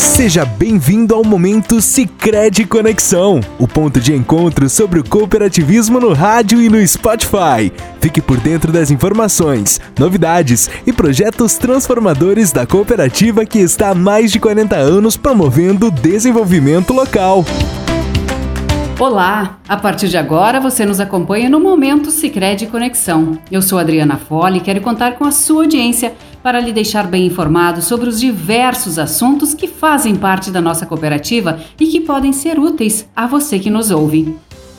Seja bem-vindo ao momento Sicredi Conexão, o ponto de encontro sobre o cooperativismo no rádio e no Spotify. Fique por dentro das informações, novidades e projetos transformadores da cooperativa que está há mais de 40 anos promovendo o desenvolvimento local. Olá! A partir de agora você nos acompanha no Momento Sicredi Conexão. Eu sou Adriana Fole e quero contar com a sua audiência para lhe deixar bem informado sobre os diversos assuntos que fazem parte da nossa cooperativa e que podem ser úteis a você que nos ouve.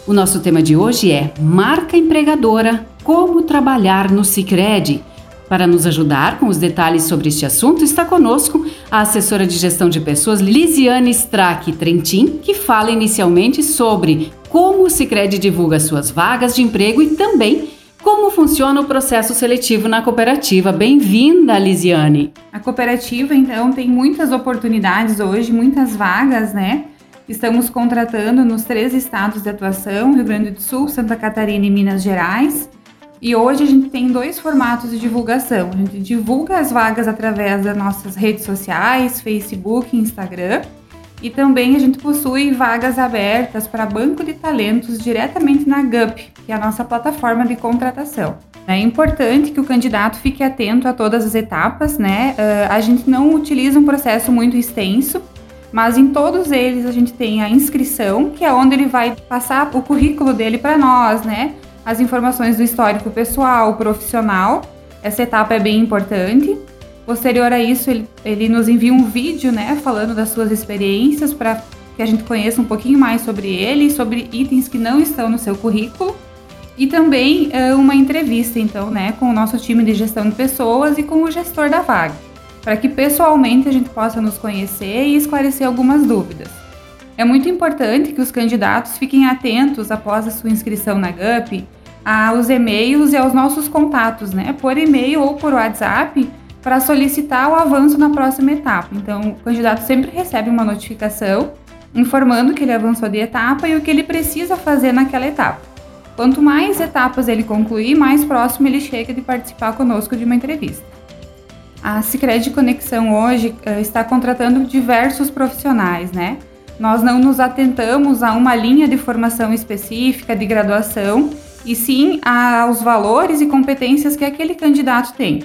O nosso tema de hoje é Marca Empregadora: Como trabalhar no Sicredi para nos ajudar com os detalhes sobre este assunto, está conosco a assessora de gestão de pessoas Lisiane Strack Trentin, que fala inicialmente sobre como o Sicredi divulga suas vagas de emprego e também como funciona o processo seletivo na cooperativa. Bem-vinda, Lisiane. A cooperativa, então, tem muitas oportunidades hoje, muitas vagas, né? Estamos contratando nos três estados de atuação, Rio Grande do Sul, Santa Catarina e Minas Gerais. E hoje a gente tem dois formatos de divulgação. A gente divulga as vagas através das nossas redes sociais, Facebook Instagram. E também a gente possui vagas abertas para banco de talentos diretamente na GUP, que é a nossa plataforma de contratação. É importante que o candidato fique atento a todas as etapas, né? Uh, a gente não utiliza um processo muito extenso, mas em todos eles a gente tem a inscrição, que é onde ele vai passar o currículo dele para nós, né? as informações do histórico pessoal, profissional. Essa etapa é bem importante. Posterior a isso, ele, ele nos envia um vídeo, né, falando das suas experiências para que a gente conheça um pouquinho mais sobre ele, sobre itens que não estão no seu currículo. E também uh, uma entrevista, então, né, com o nosso time de gestão de pessoas e com o gestor da vaga, para que pessoalmente a gente possa nos conhecer e esclarecer algumas dúvidas. É muito importante que os candidatos fiquem atentos após a sua inscrição na GUP aos e-mails e aos nossos contatos, né? Por e-mail ou por WhatsApp para solicitar o avanço na próxima etapa. Então, o candidato sempre recebe uma notificação informando que ele avançou de etapa e o que ele precisa fazer naquela etapa. Quanto mais etapas ele concluir, mais próximo ele chega de participar conosco de uma entrevista. A Sicredi Conexão hoje uh, está contratando diversos profissionais, né? Nós não nos atentamos a uma linha de formação específica, de graduação, e sim aos valores e competências que aquele candidato tem.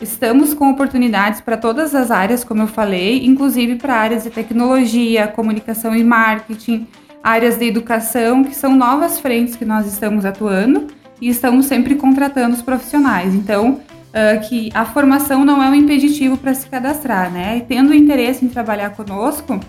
Estamos com oportunidades para todas as áreas, como eu falei, inclusive para áreas de tecnologia, comunicação e marketing, áreas de educação, que são novas frentes que nós estamos atuando e estamos sempre contratando os profissionais. Então, uh, que a formação não é um impeditivo para se cadastrar, né? E tendo interesse em trabalhar conosco,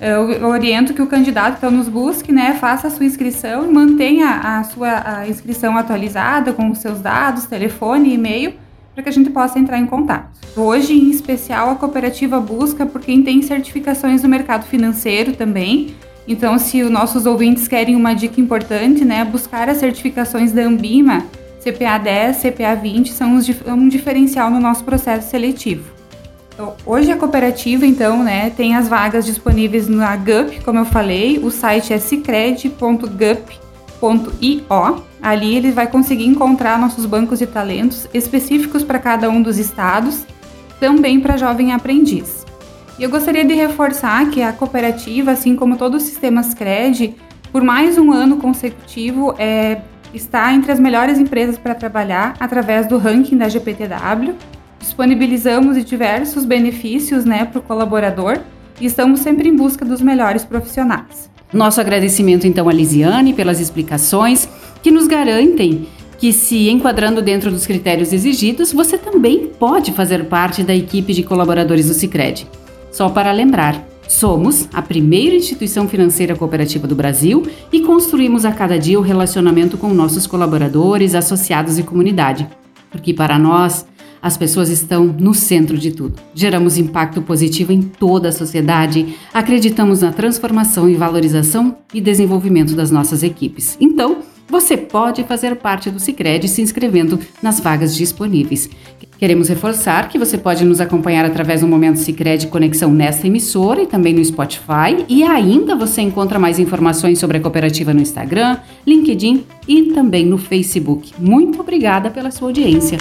eu oriento que o candidato então nos busque, né, faça a sua inscrição e mantenha a sua a inscrição atualizada com os seus dados, telefone e-mail, para que a gente possa entrar em contato. Hoje, em especial, a cooperativa busca por quem tem certificações no mercado financeiro também. Então, se os nossos ouvintes querem uma dica importante, né, buscar as certificações da Ambima, CPA 10, CPA 20 são um diferencial no nosso processo seletivo. Então, hoje a cooperativa, então, né, tem as vagas disponíveis na GUP, como eu falei, o site é cicred.gup.io. Ali ele vai conseguir encontrar nossos bancos de talentos específicos para cada um dos estados, também para jovem aprendiz. E eu gostaria de reforçar que a cooperativa, assim como todo o sistema Scred, por mais um ano consecutivo, é, está entre as melhores empresas para trabalhar através do ranking da GPTW disponibilizamos diversos benefícios né, para o colaborador e estamos sempre em busca dos melhores profissionais. Nosso agradecimento então a Lisiane pelas explicações que nos garantem que se enquadrando dentro dos critérios exigidos, você também pode fazer parte da equipe de colaboradores do Sicredi. Só para lembrar, somos a primeira instituição financeira cooperativa do Brasil e construímos a cada dia o relacionamento com nossos colaboradores, associados e comunidade. Porque para nós, as pessoas estão no centro de tudo. Geramos impacto positivo em toda a sociedade, acreditamos na transformação e valorização e desenvolvimento das nossas equipes. Então, você pode fazer parte do Sicredi se inscrevendo nas vagas disponíveis. Queremos reforçar que você pode nos acompanhar através do Momento Sicredi Conexão nesta emissora e também no Spotify. E ainda você encontra mais informações sobre a cooperativa no Instagram, LinkedIn e também no Facebook. Muito obrigada pela sua audiência.